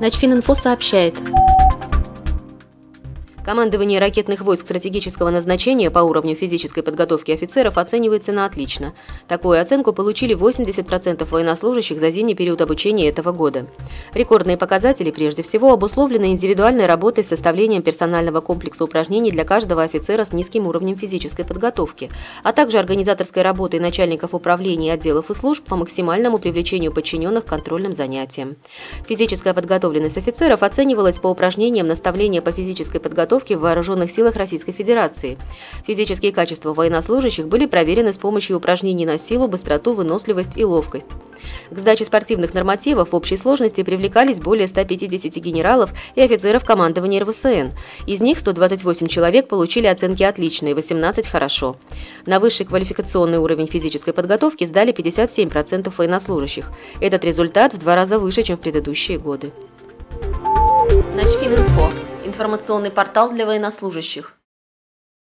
Начфининфо сообщает. Командование ракетных войск стратегического назначения по уровню физической подготовки офицеров оценивается на отлично. Такую оценку получили 80% военнослужащих за зимний период обучения этого года. Рекордные показатели прежде всего обусловлены индивидуальной работой с составлением персонального комплекса упражнений для каждого офицера с низким уровнем физической подготовки, а также организаторской работой начальников управлений, отделов и служб по максимальному привлечению подчиненных к контрольным занятиям. Физическая подготовленность офицеров оценивалась по упражнениям наставления по физической подготовке подготовки в Вооруженных силах Российской Федерации. Физические качества военнослужащих были проверены с помощью упражнений на силу, быстроту, выносливость и ловкость. К сдаче спортивных нормативов в общей сложности привлекались более 150 генералов и офицеров командования РВСН. Из них 128 человек получили оценки «отлично» и 18 «хорошо». На высший квалификационный уровень физической подготовки сдали 57% военнослужащих. Этот результат в два раза выше, чем в предыдущие годы. Начфининфо информационный портал для военнослужащих.